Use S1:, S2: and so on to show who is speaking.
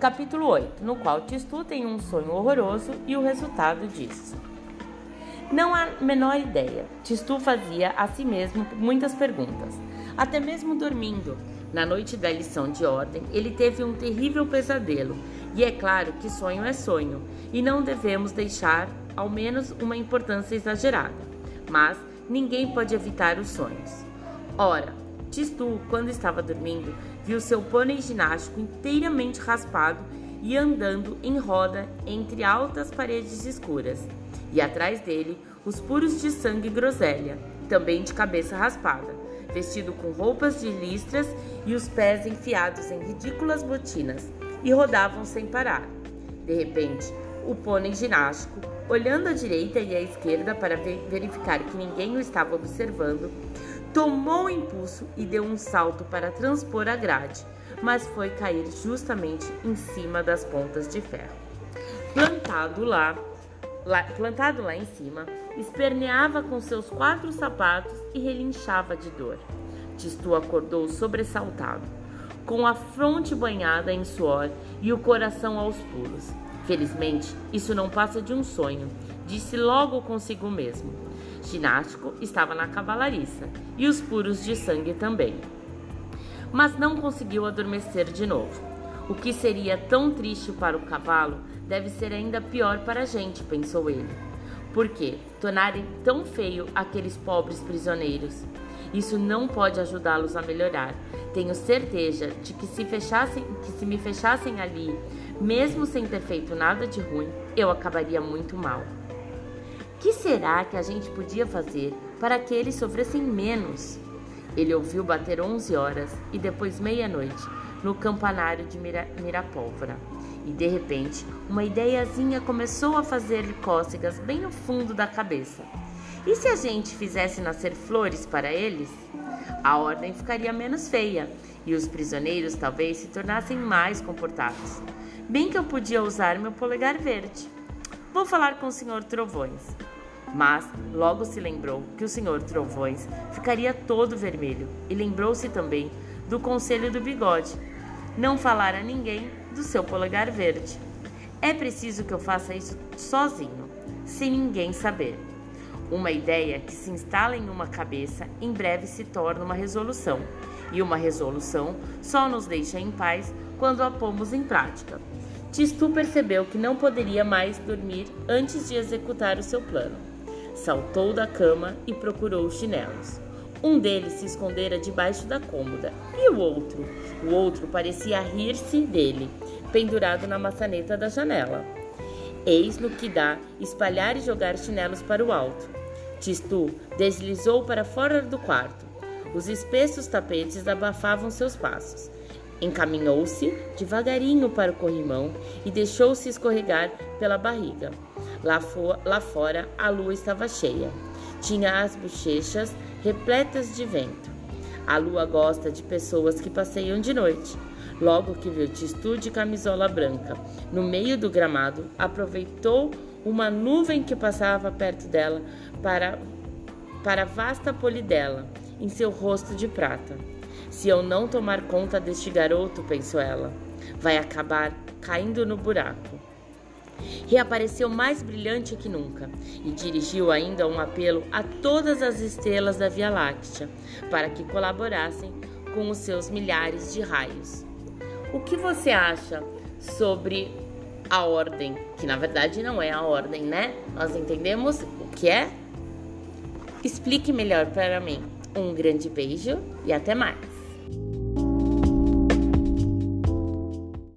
S1: Capítulo 8, no qual Tistu tem um sonho horroroso e o resultado disso. Não há menor ideia. Tistu fazia a si mesmo muitas perguntas, até mesmo dormindo. Na noite da lição de ordem, ele teve um terrível pesadelo, e é claro que sonho é sonho, e não devemos deixar ao menos uma importância exagerada. Mas ninguém pode evitar os sonhos. Ora, Tistu, quando estava dormindo, viu seu pônei ginástico inteiramente raspado e andando em roda entre altas paredes escuras, e atrás dele os puros de sangue groselha, também de cabeça raspada, vestido com roupas de listras e os pés enfiados em ridículas botinas, e rodavam sem parar. De repente, o pônei ginástico, olhando à direita e à esquerda para verificar que ninguém o estava observando, tomou o impulso e deu um salto para transpor a grade, mas foi cair justamente em cima das pontas de ferro. Plantado lá, lá, plantado lá em cima, esperneava com seus quatro sapatos e relinchava de dor. Tistu acordou sobressaltado, com a fronte banhada em suor e o coração aos pulos. Felizmente, isso não passa de um sonho, disse logo consigo mesmo ginástico estava na cavalariça e os puros de sangue também. Mas não conseguiu adormecer de novo. O que seria tão triste para o cavalo deve ser ainda pior para a gente, pensou ele. Por que tornarem tão feio aqueles pobres prisioneiros? Isso não pode ajudá-los a melhorar. Tenho certeza de que se fechassem, que se me fechassem ali, mesmo sem ter feito nada de ruim, eu acabaria muito mal que será que a gente podia fazer para que eles sofressem menos? Ele ouviu bater 11 horas e depois meia-noite no campanário de Mira Mirapólvora. E de repente, uma ideiazinha começou a fazer-lhe cócegas bem no fundo da cabeça. E se a gente fizesse nascer flores para eles? A ordem ficaria menos feia e os prisioneiros talvez se tornassem mais comportados. Bem que eu podia usar meu polegar verde. Vou falar com o senhor Trovões. Mas logo se lembrou que o senhor Trovões ficaria todo vermelho e lembrou-se também do conselho do bigode: não falar a ninguém do seu polegar verde. É preciso que eu faça isso sozinho, sem ninguém saber. Uma ideia que se instala em uma cabeça em breve se torna uma resolução, e uma resolução só nos deixa em paz quando a pomos em prática. Tistu percebeu que não poderia mais dormir antes de executar o seu plano. Saltou da cama e procurou os chinelos. Um deles se escondera debaixo da cômoda e o outro? O outro parecia rir-se dele, pendurado na maçaneta da janela. Eis no que dá espalhar e jogar chinelos para o alto. Tistu deslizou para fora do quarto. Os espessos tapetes abafavam seus passos. Encaminhou-se devagarinho para o corrimão e deixou-se escorregar pela barriga. Lá, lá fora a lua estava cheia. Tinha as bochechas repletas de vento. A lua gosta de pessoas que passeiam de noite. Logo que viu Tistu de camisola branca no meio do gramado, aproveitou uma nuvem que passava perto dela para, para a vasta polidela em seu rosto de prata. Se eu não tomar conta deste garoto, pensou ela, vai acabar caindo no buraco reapareceu mais brilhante que nunca e dirigiu ainda um apelo a todas as estrelas da Via Láctea para que colaborassem com os seus milhares de raios. O que você acha sobre a ordem? Que na verdade não é a ordem, né? Nós entendemos o que é? Explique melhor para mim. Um grande beijo e até mais!